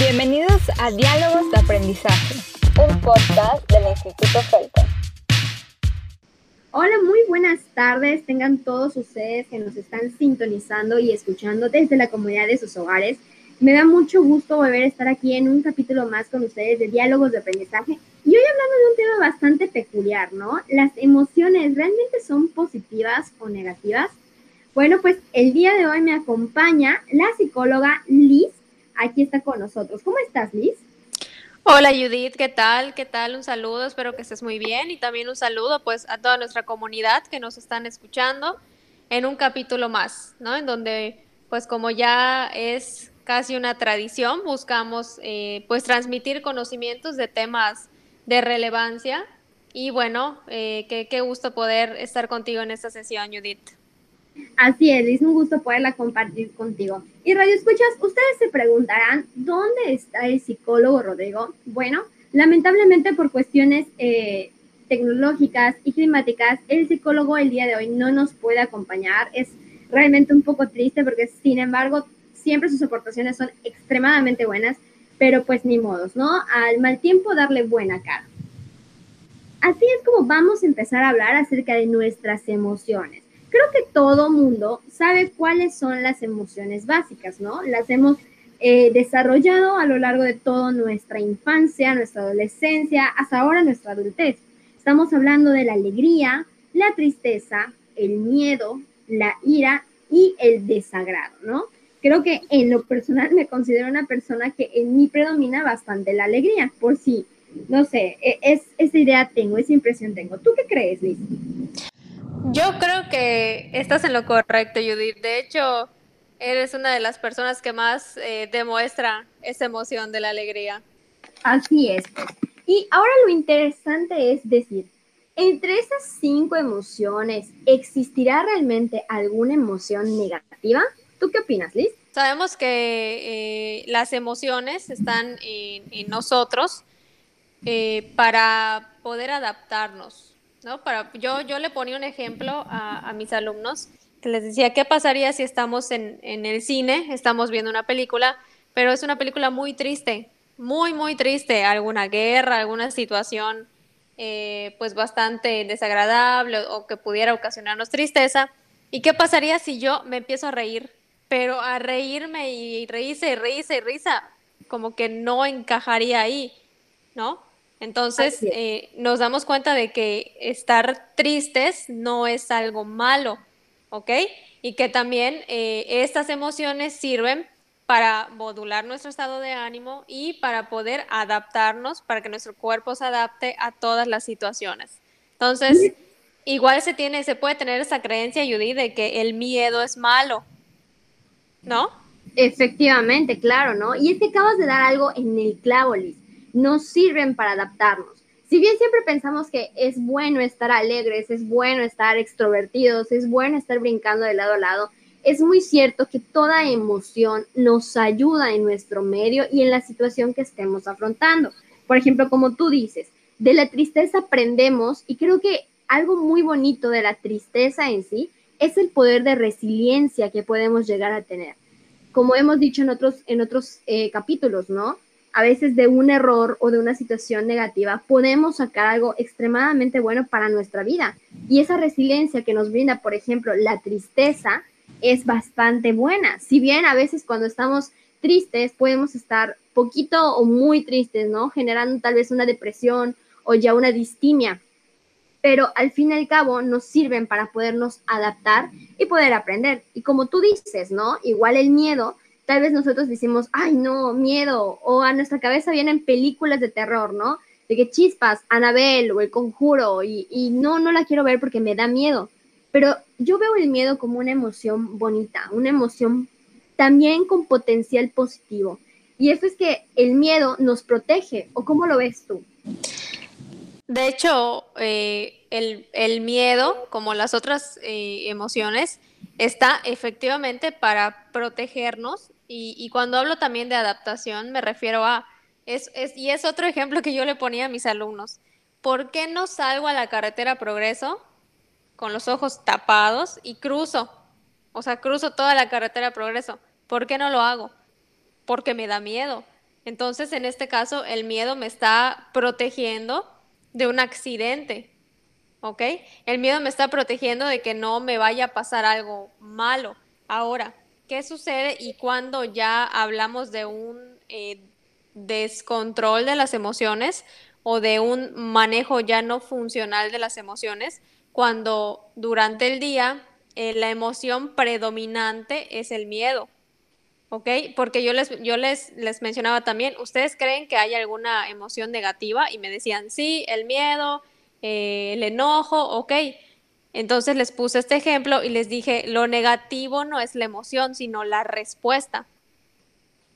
Bienvenidos a Diálogos de Aprendizaje, un podcast del Instituto Felton. Hola, muy buenas tardes. Tengan todos ustedes que nos están sintonizando y escuchando desde la comunidad de sus hogares. Me da mucho gusto volver a estar aquí en un capítulo más con ustedes de Diálogos de Aprendizaje. Y hoy hablando de un tema bastante peculiar, ¿no? Las emociones realmente son positivas o negativas. Bueno, pues el día de hoy me acompaña la psicóloga Liz. Aquí está con nosotros. ¿Cómo estás, Liz? Hola Judith, ¿qué tal? ¿Qué tal? Un saludo, espero que estés muy bien y también un saludo pues a toda nuestra comunidad que nos están escuchando en un capítulo más, ¿no? En donde pues como ya es casi una tradición, buscamos eh, pues transmitir conocimientos de temas de relevancia y bueno, eh, qué, qué, gusto poder estar contigo en esta sesión, Judith. Así es, es un gusto poderla compartir contigo. Y Radio Escuchas, ustedes se preguntarán, ¿dónde está el psicólogo Rodrigo? Bueno, lamentablemente por cuestiones eh, tecnológicas y climáticas, el psicólogo el día de hoy no nos puede acompañar. Es realmente un poco triste porque, sin embargo, siempre sus aportaciones son extremadamente buenas, pero pues ni modos, ¿no? Al mal tiempo darle buena cara. Así es como vamos a empezar a hablar acerca de nuestras emociones. Creo que todo mundo sabe cuáles son las emociones básicas, ¿no? Las hemos eh, desarrollado a lo largo de toda nuestra infancia, nuestra adolescencia, hasta ahora nuestra adultez. Estamos hablando de la alegría, la tristeza, el miedo, la ira y el desagrado, ¿no? creo que en lo personal me considero una persona que en mí predomina bastante la alegría, por si, no sé, e, es, esa idea tengo, esa impresión tengo. ¿Tú qué crees, Liz? Yo creo que estás en lo correcto, Judith. De hecho, eres una de las personas que más eh, demuestra esa emoción de la alegría. Así es. Pues. Y ahora lo interesante es decir, entre esas cinco emociones, ¿existirá realmente alguna emoción negativa? ¿Tú qué opinas, Liz? Sabemos que eh, las emociones están en, nosotros eh, para poder adaptarnos, ¿no? Para, yo, yo le ponía un ejemplo a, mis alumnos que les decía, ¿qué pasaría si estamos en, el cine, estamos viendo una película, pero es una película muy triste, muy, muy triste, alguna guerra, alguna situación eh, pues bastante desagradable o que pudiera ocasionarnos tristeza. ¿Y qué pasaría si yo me empiezo a reír pero a reírme y reírse y reírse y risa, como que no encajaría ahí, ¿no? Entonces eh, nos damos cuenta de que estar tristes no es algo malo, ¿ok? Y que también eh, estas emociones sirven para modular nuestro estado de ánimo y para poder adaptarnos, para que nuestro cuerpo se adapte a todas las situaciones. Entonces, igual se tiene, se puede tener esa creencia, Judy, de que el miedo es malo, ¿no? Efectivamente, claro, ¿no? Y es que acabas de dar algo en el clavo, Liz. Nos sirven para adaptarnos. Si bien siempre pensamos que es bueno estar alegres, es bueno estar extrovertidos, es bueno estar brincando de lado a lado, es muy cierto que toda emoción nos ayuda en nuestro medio y en la situación que estemos afrontando. Por ejemplo, como tú dices, de la tristeza aprendemos y creo que algo muy bonito de la tristeza en sí es el poder de resiliencia que podemos llegar a tener. Como hemos dicho en otros, en otros eh, capítulos, ¿no? A veces de un error o de una situación negativa podemos sacar algo extremadamente bueno para nuestra vida. Y esa resiliencia que nos brinda, por ejemplo, la tristeza, es bastante buena. Si bien a veces cuando estamos tristes podemos estar poquito o muy tristes, ¿no? Generando tal vez una depresión o ya una distimia pero al fin y al cabo nos sirven para podernos adaptar y poder aprender. Y como tú dices, ¿no? Igual el miedo, tal vez nosotros decimos, ay, no, miedo, o a nuestra cabeza vienen películas de terror, ¿no? De que chispas, Anabel o el conjuro, y, y no, no la quiero ver porque me da miedo. Pero yo veo el miedo como una emoción bonita, una emoción también con potencial positivo. Y eso es que el miedo nos protege, ¿o cómo lo ves tú? De hecho, eh, el, miedo, como las otras eh, emociones, está efectivamente para protegernos y, cuando hablo también de adaptación me refiero a, es, y es otro ejemplo que yo le ponía a mis alumnos, ¿por qué no salgo a la carretera Progreso con los ojos tapados y cruzo? O sea, cruzo toda la carretera Progreso. ¿Por qué no lo hago? Porque me da miedo. Entonces, en este caso, el miedo me está protegiendo de un accidente, ¿ok? El miedo me está protegiendo de que no me vaya a pasar algo malo. Ahora, ¿qué sucede y cuando ya hablamos de un eh, descontrol de las emociones o de un manejo ya no funcional de las emociones? Cuando durante el día eh, la emoción predominante es el miedo. ¿ok? Porque yo les, yo les, les mencionaba también, ¿ustedes creen que hay alguna emoción negativa? Y me decían, sí, el miedo, eh, el enojo, ok. Entonces les puse este ejemplo y les dije, lo negativo no es la emoción, sino la respuesta.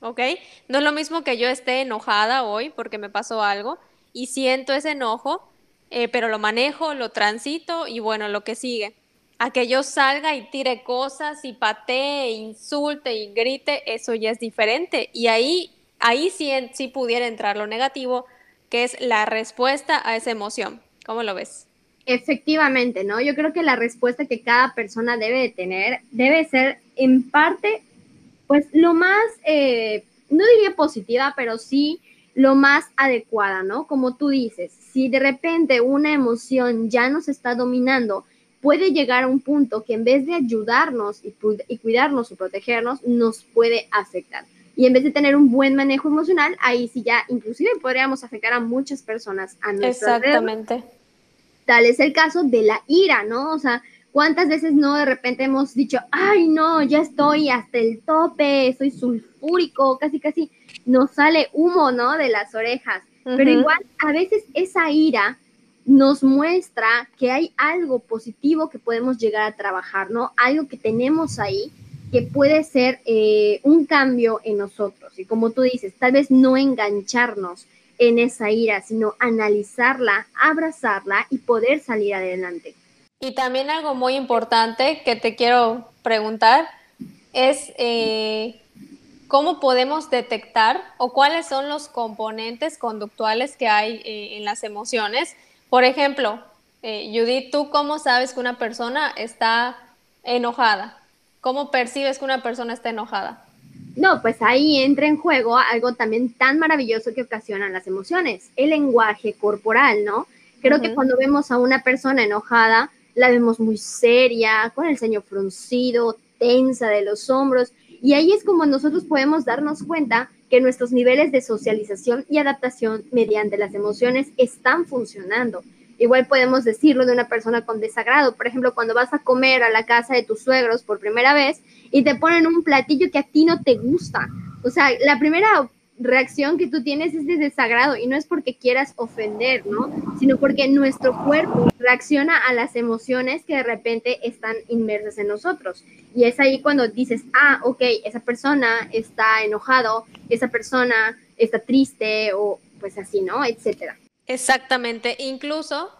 ¿Ok? No es lo mismo que yo esté enojada hoy porque me pasó algo y siento ese enojo, eh, pero lo manejo, lo transito y bueno, lo que sigue a que yo salga y tire cosas y patee, insulte y grite, eso ya es diferente. Y ahí, ahí sí, sí pudiera entrar lo negativo, que es la respuesta a esa emoción. ¿Cómo lo ves? Efectivamente, ¿no? Yo creo que la respuesta que cada persona debe de tener debe ser en parte, pues lo más, eh, no diría positiva, pero sí lo más adecuada, ¿no? Como tú dices, si de repente una emoción ya nos está dominando, puede llegar a un punto que en vez de ayudarnos y, cuidarnos o protegernos, nos puede afectar. Y en vez de tener un buen manejo emocional, ahí sí ya inclusive podríamos afectar a muchas personas a nuestro Exactamente. Tal es el caso de la ira, ¿no? O sea, ¿cuántas veces no de repente hemos dicho, ay, no, ya estoy hasta el tope, soy sulfúrico, casi, casi nos sale humo, ¿no? De las orejas. Pero igual, a veces esa ira nos muestra que hay algo positivo que podemos llegar a trabajar, ¿no? Algo que tenemos ahí que puede ser eh, un cambio en nosotros. Y como tú dices, tal vez no engancharnos en esa ira, sino analizarla, abrazarla y poder salir adelante. Y también algo muy importante que te quiero preguntar es eh, cómo podemos detectar o cuáles son los componentes conductuales que hay eh, en las emociones por ejemplo, eh, Judith, ¿tú cómo sabes que una persona está enojada? ¿Cómo percibes que una persona está enojada? No, pues ahí entra en juego algo también tan maravilloso que ocasionan las emociones, el lenguaje corporal, ¿no? Creo que cuando vemos a una persona enojada, la vemos muy seria, con el ceño fruncido, tensa de los hombros, y ahí es como nosotros podemos darnos cuenta que nuestros niveles de socialización y adaptación mediante las emociones están funcionando. Igual podemos decirlo de una persona con desagrado. Por ejemplo, cuando vas a comer a la casa de tus suegros por primera vez y te ponen un platillo que a ti no te gusta. O sea, la primera reacción que tú tienes es de desagrado y no es porque quieras ofender, ¿no? Sino porque nuestro cuerpo reacciona a las emociones que de repente están inmersas en nosotros. Y es ahí cuando dices, ah, ok, esa persona está enojado, esa persona está triste o pues así, ¿no? Etcétera. Exactamente. Incluso,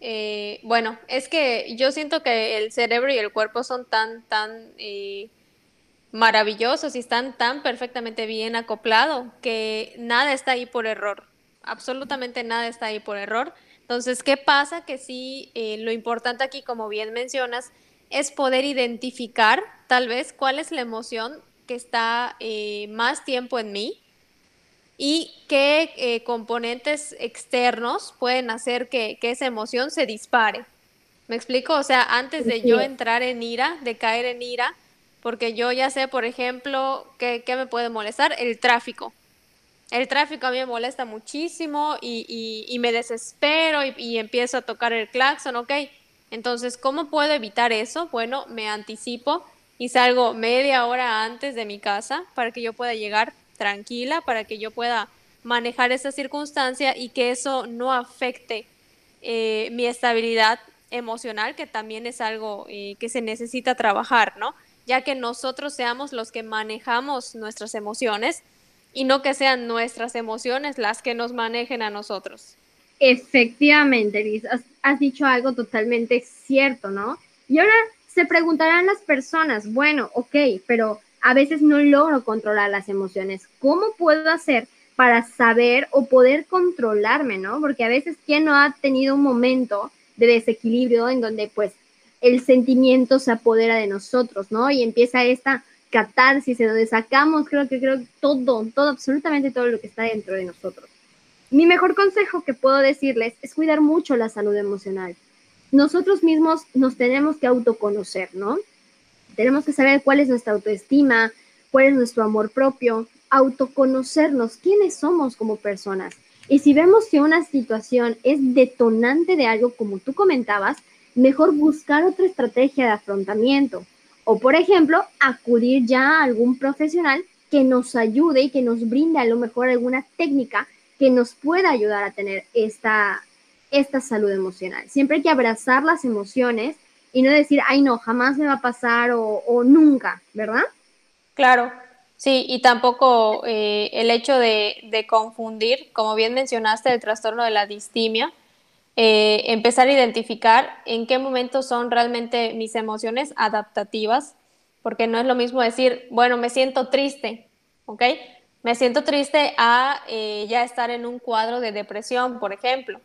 eh, bueno, es que yo siento que el cerebro y el cuerpo son tan, tan... Eh, maravillosos y están tan perfectamente bien acoplados que nada está ahí por error. Absolutamente nada está ahí por error. Entonces, ¿qué pasa? Que sí, eh, lo importante aquí, como bien mencionas, es poder identificar tal vez cuál es la emoción que está eh, más tiempo en mí y qué eh, componentes externos pueden hacer que, que, esa emoción se dispare. ¿Me explico? O sea, antes de yo entrar en ira, de caer en ira, porque yo ya sé, por ejemplo, qué, me puede molestar, el tráfico. El tráfico a mí me molesta muchísimo y, me desespero y, empiezo a tocar el claxon, ¿ok? Entonces, ¿cómo puedo evitar eso? Bueno, me anticipo y salgo media hora antes de mi casa para que yo pueda llegar tranquila, para que yo pueda manejar esa circunstancia y que eso no afecte eh, mi estabilidad emocional, que también es algo eh, que se necesita trabajar, ¿no? ya que nosotros seamos los que manejamos nuestras emociones y no que sean nuestras emociones las que nos manejen a nosotros. Efectivamente, Liz, has, dicho algo totalmente cierto, ¿no? Y ahora se preguntarán las personas, bueno, ok, pero a veces no logro controlar las emociones. ¿Cómo puedo hacer para saber o poder controlarme, ¿no? Porque a veces, ¿quién no ha tenido un momento de desequilibrio en donde pues el sentimiento se apodera de nosotros, ¿no? Y empieza esta catarsis, en donde sacamos, creo que creo todo, todo, absolutamente todo lo que está dentro de nosotros. Mi mejor consejo que puedo decirles es cuidar mucho la salud emocional. Nosotros mismos nos tenemos que autoconocer, ¿no? Tenemos que saber cuál es nuestra autoestima, cuál es nuestro amor propio, autoconocernos, quiénes somos como personas. Y si vemos que una situación es detonante de algo, como tú comentabas, mejor buscar otra estrategia de afrontamiento. O, por ejemplo, acudir ya a algún profesional que nos ayude y que nos brinde a lo mejor alguna técnica que nos pueda ayudar a tener esta, esta salud emocional. Siempre hay que abrazar las emociones y no decir, ay, no, jamás me va a pasar o, nunca, ¿verdad? Claro, Sí, y tampoco eh, el hecho de, confundir, como bien mencionaste, el trastorno de la distimia, eh, empezar a identificar en qué momentos son realmente mis emociones adaptativas, porque no es lo mismo decir, bueno, me siento triste, ¿ok? Me siento triste a eh, ya estar en un cuadro de depresión, por ejemplo.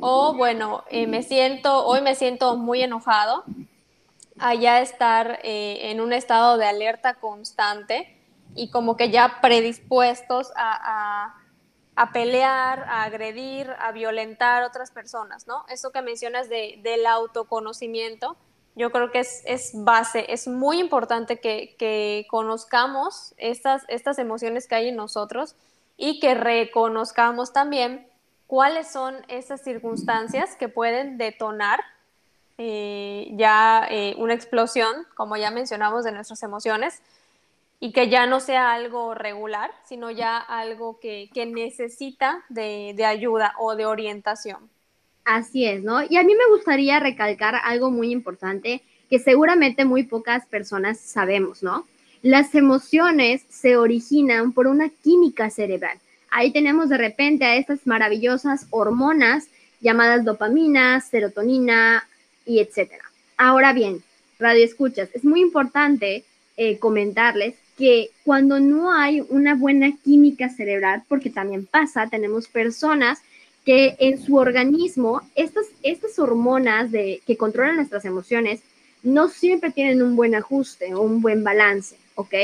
O bueno, me siento, hoy me siento muy enojado, a ya estar en un estado de alerta constante y como que ya predispuestos a, pelear, a agredir, a violentar a otras personas, ¿no? Eso que mencionas de, del autoconocimiento, yo creo que es, base, es muy importante que, conozcamos estas, estas emociones que hay en nosotros y que reconozcamos también cuáles son esas circunstancias que pueden detonar eh, ya eh, una explosión, como ya mencionamos, de nuestras emociones y que ya no sea algo regular, sino ya algo que, necesita de, ayuda o de orientación. Así es, ¿no? Y a mí me gustaría recalcar algo muy importante que seguramente muy pocas personas sabemos, ¿no? Las emociones se originan por una química cerebral. Ahí tenemos de repente a estas maravillosas hormonas llamadas dopamina, serotonina y etcétera. Ahora bien, radio escuchas, es muy importante eh, comentarles que cuando no hay una buena química cerebral, porque también pasa, tenemos personas que en su organismo, estas, estas hormonas de, que controlan nuestras emociones, no siempre tienen un buen ajuste o un buen balance, ¿ok?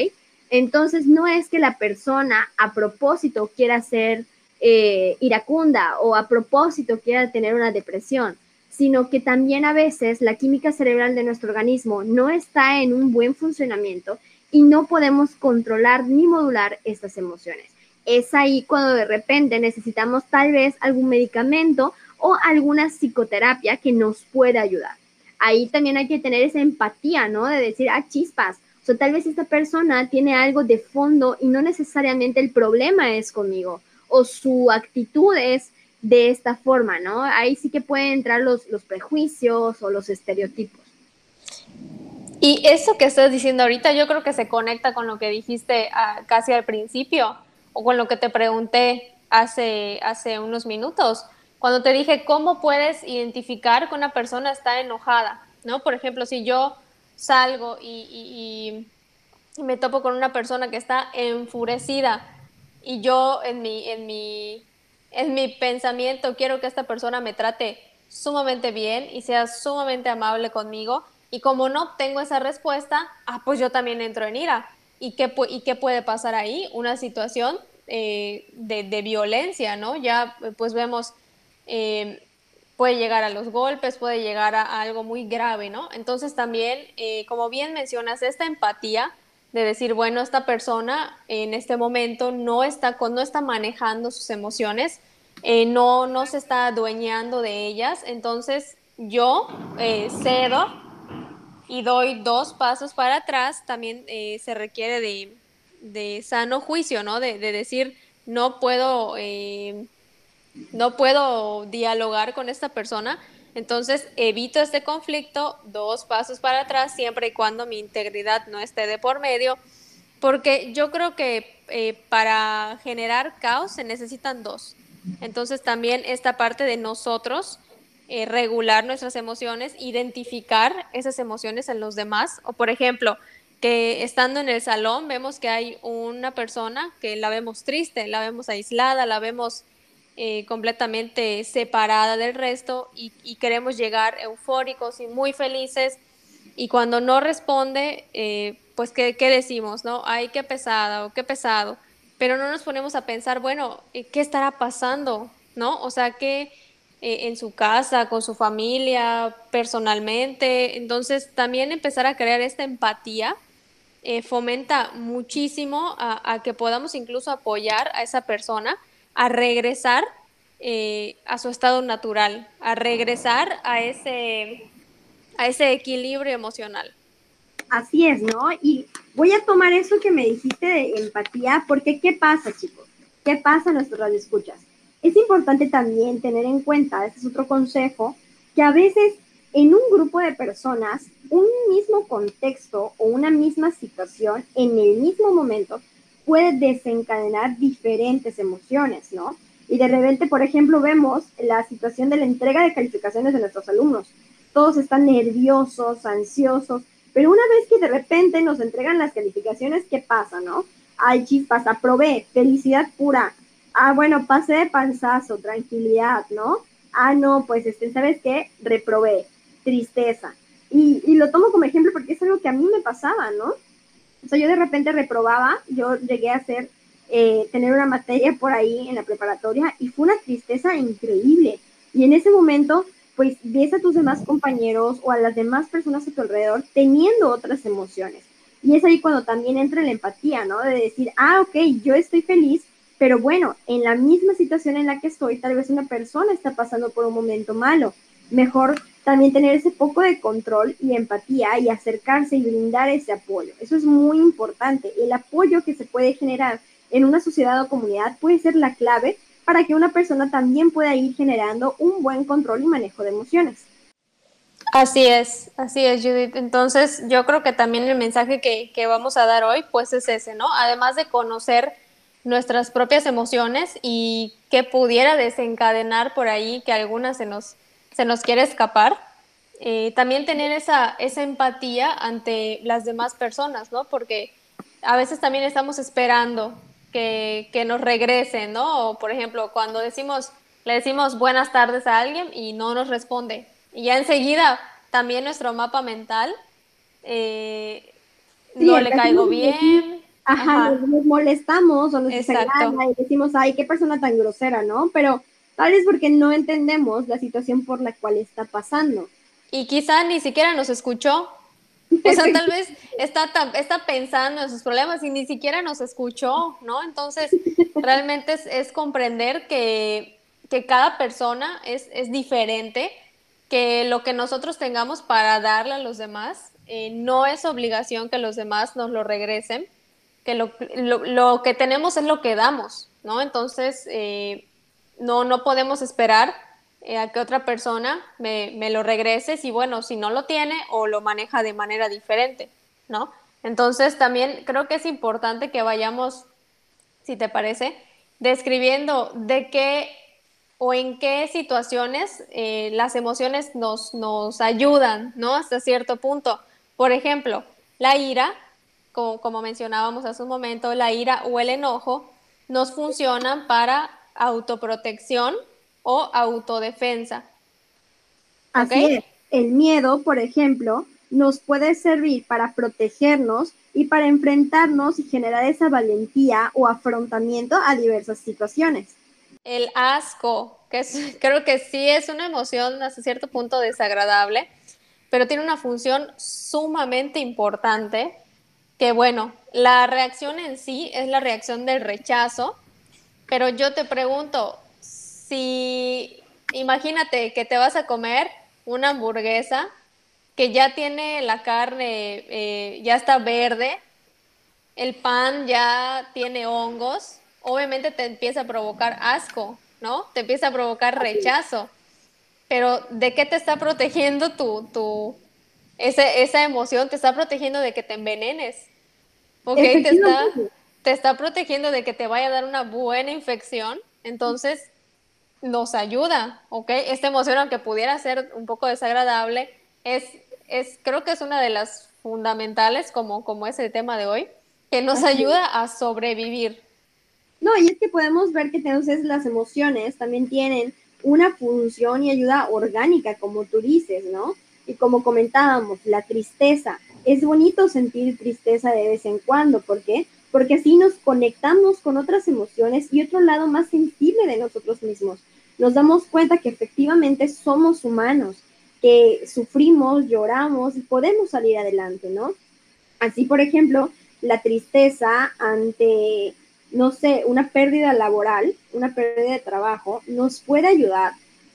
Entonces, no es que la persona a propósito quiera ser eh, iracunda o a propósito quiera tener una depresión, sino que también a veces la química cerebral de nuestro organismo no está en un buen funcionamiento y no podemos controlar ni modular estas emociones. Es ahí cuando de repente necesitamos tal vez algún medicamento o alguna psicoterapia que nos pueda ayudar. Ahí también hay que tener esa empatía, ¿no? De decir, ah, chispas, o tal vez esta persona tiene algo de fondo y no necesariamente el problema es conmigo o su actitud es de esta forma, ¿no? Ahí sí que pueden entrar los, los prejuicios o los estereotipos. Y eso que estás diciendo ahorita yo creo que se conecta con lo que dijiste ah, casi al principio o con lo que te pregunté hace, hace unos minutos, cuando te dije cómo puedes identificar que una persona está enojada, ¿no? Por ejemplo, si yo salgo y, me topo con una persona que está enfurecida y yo en mi, en mi, en mi pensamiento quiero que esta persona me trate sumamente bien y sea sumamente amable conmigo, y como no obtengo esa respuesta, ah, pues yo también entro en ira. ¿Y qué, y qué puede pasar ahí? Una situación eh, de, violencia, ¿no? Ya pues vemos, eh, puede llegar a los golpes, puede llegar a, algo muy grave, ¿no? Entonces también, eh, como bien mencionas, esta empatía de decir, bueno, esta persona en este momento no está, no está manejando sus emociones, no, no se está adueñando de ellas, entonces yo cedo y doy dos pasos para atrás, también eh, se requiere de, sano juicio, ¿no? De, decir, no puedo, eh, no puedo dialogar con esta persona, entonces evito este conflicto, dos pasos para atrás, siempre y cuando mi integridad no esté de por medio, porque yo creo que eh, para generar caos se necesitan dos. Entonces también esta parte de nosotros, eh, regular nuestras emociones, identificar esas emociones en los demás. O por ejemplo, que estando en el salón vemos que hay una persona que la vemos triste, la vemos aislada, la vemos eh, completamente separada del resto y, queremos llegar eufóricos y muy felices y cuando no responde, eh, pues ¿qué, ¿qué, decimos, ¿no? Ay, qué pesada o qué pesado, pero no nos ponemos a pensar, bueno, eh, ¿qué estará pasando? ¿No? O sea, que en su casa, con su familia, personalmente, entonces también empezar a crear esta empatía fomenta muchísimo a, que podamos incluso apoyar a esa persona a regresar eh, a su estado natural, a regresar a ese, a ese equilibrio emocional. Así es, ¿no? Y voy a tomar eso que me dijiste de empatía, porque ¿qué pasa, chicos? ¿Qué pasa en nuestras escuchas? Es importante también tener en cuenta, este es otro consejo, que a veces en un grupo de personas, un mismo contexto o una misma situación en el mismo momento puede desencadenar diferentes emociones, ¿no? Y de repente, por ejemplo, vemos la situación de la entrega de calificaciones de nuestros alumnos. Todos están nerviosos, ansiosos, pero una vez que de repente nos entregan las calificaciones, ¿qué pasa, no? Ay, chispas, aprobé, felicidad pura. Ah, bueno, pasé de panzazo, tranquilidad, ¿no? Ah, no, pues, este, ¿sabes qué? Reprobé tristeza. Y, y, lo tomo como ejemplo porque es algo que a mí me pasaba, ¿no? O sea, yo de repente reprobaba, yo llegué a hacer, eh, tener una materia por ahí en la preparatoria y fue una tristeza increíble. Y en ese momento, pues ves a tus demás compañeros o a las demás personas a tu alrededor teniendo otras emociones. Y es ahí cuando también entra la empatía, ¿no? De decir, ah, ok, yo estoy feliz, pero bueno, en la misma situación en la que estoy, tal vez una persona está pasando por un momento malo. Mejor también tener ese poco de control y empatía y acercarse y brindar ese apoyo. Eso es muy importante. El apoyo que se puede generar en una sociedad o comunidad puede ser la clave para que una persona también pueda ir generando un buen control y manejo de emociones. Así es, así es, Judith. Entonces, yo creo que también el mensaje que, que vamos a dar hoy, pues es ese, ¿no? Además de conocer nuestras propias emociones y que pudiera desencadenar por ahí que algunas se nos se nos quiere escapar, eh, también tener esa, esa empatía ante las demás personas, ¿no? Porque a veces también estamos esperando que, que, nos regresen, ¿no? O, por ejemplo, cuando decimos, le decimos buenas tardes a alguien y no nos responde. Y ya enseguida también nuestro mapa mental eh, sí, no le caigo bien. Ajá, Nos, nos, molestamos o nos desagrada y decimos, ay, qué persona tan grosera, ¿no? Pero Tal vez porque no entendemos la situación por la cual está pasando. Y quizá ni siquiera nos escuchó. O sea, tal vez está, está pensando en sus problemas y ni siquiera nos escuchó, ¿no? Entonces, realmente es, es comprender que, que, cada persona es, es, diferente, que lo que nosotros tengamos para darle a los demás eh, no es obligación que los demás nos lo regresen, que lo, lo, lo que tenemos es lo que damos, ¿no? Entonces, eh, no, no podemos esperar eh, a que otra persona me, me, lo regrese si, bueno, si no lo tiene o lo maneja de manera diferente, ¿no? Entonces también creo que es importante que vayamos, si te parece, describiendo de qué o en qué situaciones eh, las emociones nos, nos ayudan, ¿no? Hasta cierto punto. Por ejemplo, la ira, como, como mencionábamos hace un momento, la ira o el enojo nos funcionan para autoprotección o autodefensa. Así es. El miedo, por ejemplo, nos puede servir para protegernos y para enfrentarnos y generar esa valentía o afrontamiento a diversas situaciones. El asco, que es, creo que sí es una emoción hasta cierto punto desagradable, pero tiene una función sumamente importante, que bueno, la reacción en sí es la reacción del rechazo, pero yo te pregunto, si imagínate que te vas a comer una hamburguesa que ya tiene la carne, eh, ya está verde, el pan ya tiene hongos, obviamente te empieza a provocar asco, ¿no? Te empieza a provocar rechazo. Pero ¿de qué te está protegiendo tu, tu ese, esa emoción? Te está protegiendo de que te envenenes. ¿Ok? Te está, te está protegiendo de que te vaya a dar una buena infección, entonces nos ayuda, ¿ok? Esta emoción, aunque pudiera ser un poco desagradable, es, es creo que es una de las fundamentales, como, como es el tema de hoy, que nos ayuda a sobrevivir. No, y es que podemos ver que entonces las emociones también tienen una función y ayuda orgánica, como tú dices, ¿no? Y como comentábamos, la tristeza. Es bonito sentir tristeza de vez en cuando. ¿Por qué? Porque así nos conectamos con otras emociones y otro lado más sensible de nosotros mismos. Nos damos cuenta que efectivamente somos humanos, que sufrimos, lloramos y podemos salir adelante, ¿no? Así, por ejemplo, la tristeza ante, no sé, una pérdida laboral, una pérdida de trabajo, nos puede ayudar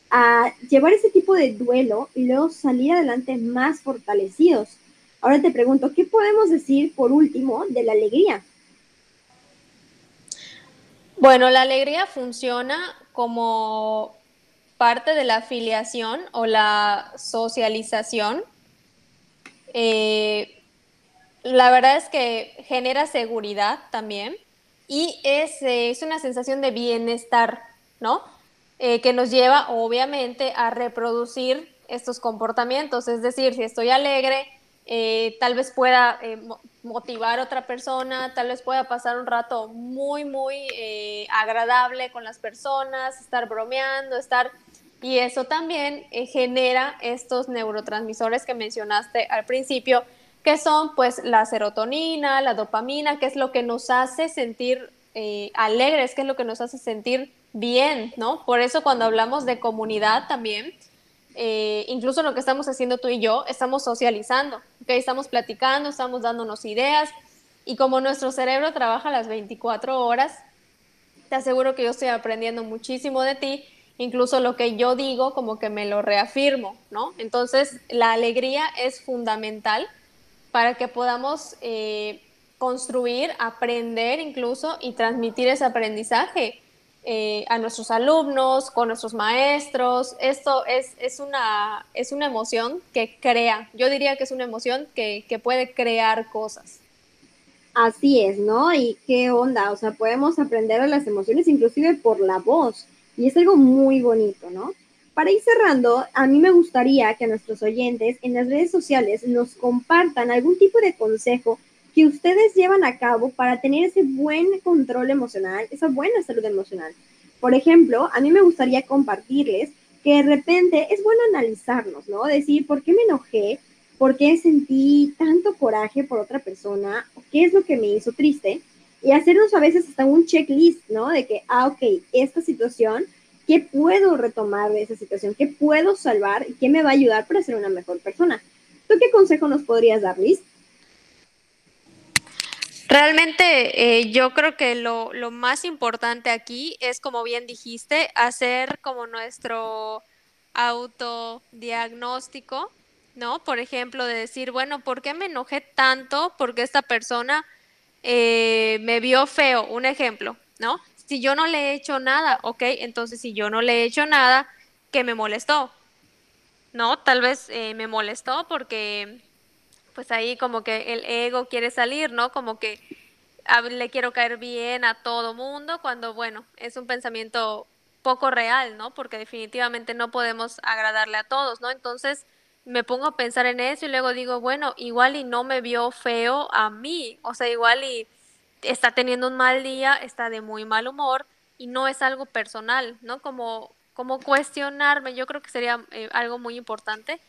a llevar ese tipo de duelo y luego salir adelante más fortalecidos. Ahora te pregunto, ¿qué podemos decir por último de la alegría? Bueno, la alegría funciona como parte de la afiliación o la socialización. Eh, la verdad es que genera seguridad también y es, eh, es una sensación de bienestar, ¿no? Eh, que nos lleva obviamente a reproducir estos comportamientos. Es decir, si estoy alegre, tal vez pueda motivar a otra persona, tal vez pueda pasar un rato muy, muy agradable con las personas, estar bromeando, estar... Y eso también genera estos neurotransmisores que mencionaste al principio, que son pues la serotonina, la dopamina, que es lo que nos hace sentir alegres, que es lo que nos hace sentir bien, ¿no? Por eso cuando hablamos de comunidad también, eh, incluso lo que estamos haciendo tú y yo, estamos socializando, ¿ok? Estamos platicando, estamos dándonos ideas y como nuestro cerebro trabaja las 24 horas, te aseguro que yo estoy aprendiendo muchísimo de ti, incluso lo que yo digo como que me lo reafirmo, ¿no? Entonces, la alegría es fundamental para que podamos eh, construir, aprender incluso y transmitir ese aprendizaje eh, a nuestros alumnos, con nuestros maestros. Esto es, es, una, es una emoción que crea. Yo diría que es una emoción que, que puede crear cosas. Así es, ¿no? Y qué onda, o sea, podemos aprender de las emociones inclusive por la voz. Y es algo muy bonito, ¿no? Para ir cerrando, a mí me gustaría que nuestros oyentes en las redes sociales nos compartan algún tipo de consejo que ustedes llevan a cabo para tener ese buen control emocional, esa buena salud emocional. Por ejemplo, a mí me gustaría compartirles que de repente es bueno analizarnos, ¿no? Decir, ¿por qué me enojé? ¿Por qué sentí tanto coraje por otra persona? ¿Qué es lo que me hizo triste? Y hacernos a veces hasta un checklist, ¿no? De que, ah, ok, esta situación, ¿qué puedo retomar de esa situación? ¿Qué puedo salvar? ¿Y qué me va a ayudar para ser una mejor persona? ¿Tú qué consejo nos podrías dar, Liz? Realmente eh, yo creo que lo, lo, más importante aquí es, como bien dijiste, hacer como nuestro autodiagnóstico, ¿no? Por ejemplo, de decir, bueno, ¿por qué me enojé tanto? Porque esta persona eh, me vio feo, un ejemplo, ¿no? Si yo no le he hecho nada, ok, entonces si yo no le he hecho nada, ¿qué me molestó? ¿No? Tal vez eh, me molestó porque pues ahí como que el ego quiere salir, ¿no? Como que le quiero caer bien a todo mundo, cuando bueno, es un pensamiento poco real, ¿no? Porque definitivamente no podemos agradarle a todos, ¿no? Entonces me pongo a pensar en eso y luego digo, bueno, igual y no me vio feo a mí, o sea, igual y está teniendo un mal día, está de muy mal humor y no es algo personal, ¿no? Como, como cuestionarme, yo creo que sería eh, algo muy importante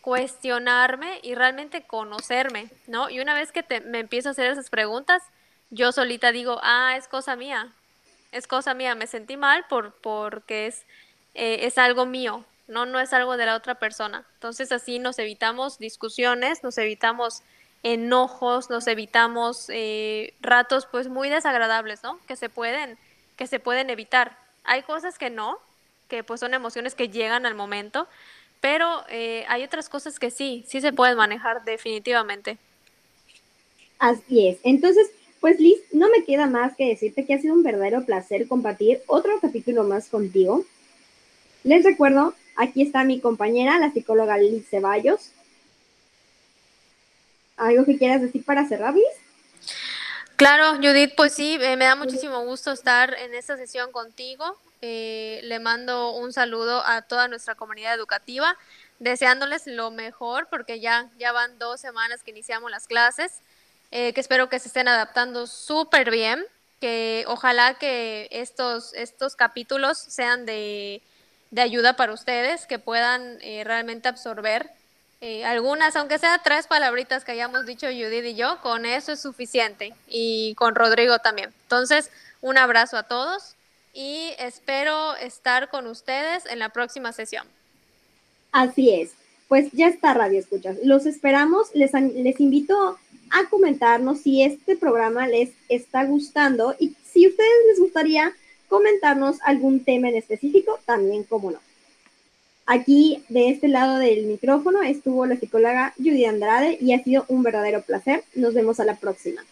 cuestionarme y realmente conocerme, ¿no? Y una vez que te, me empiezo a hacer esas preguntas, yo solita digo, ah, es cosa mía, es cosa mía, me sentí mal por, porque es, eh, es algo mío, no, no es algo de la otra persona. Entonces así nos evitamos discusiones, nos evitamos enojos, nos evitamos eh, ratos pues muy desagradables, ¿no? Que se pueden, que se pueden evitar. Hay cosas que no, que pues son emociones que llegan al momento, pero eh, hay otras cosas que sí, sí se pueden manejar definitivamente. Así es. Entonces, pues Liz, no me queda más que decirte que ha sido un verdadero placer compartir otro capítulo más contigo. Les recuerdo, aquí está mi compañera, la psicóloga Liz Ceballos. ¿Algo que quieras decir para cerrar, Liz? Claro, Judith, pues sí, eh, me da muchísimo gusto estar en esta sesión contigo. Eh, le mando un saludo a toda nuestra comunidad educativa, deseándoles lo mejor porque ya, ya van dos semanas que iniciamos las clases, eh, que espero que se estén adaptando súper bien, que ojalá que estos, estos capítulos sean de, de ayuda para ustedes, que puedan eh, realmente absorber algunas, aunque sea tres palabritas que hayamos dicho Judith y yo, con eso es suficiente. Y con Rodrigo también. Entonces, un abrazo a todos y espero estar con ustedes en la próxima sesión. Así es. Pues ya está, Radio Escuchas. Los esperamos. Les, les invito a comentarnos si este programa les está gustando y si ustedes les gustaría comentarnos algún tema en específico, también como no. Aquí, de este lado del micrófono, estuvo la psicóloga Judy Andrade y ha sido un verdadero placer. Nos vemos a la próxima.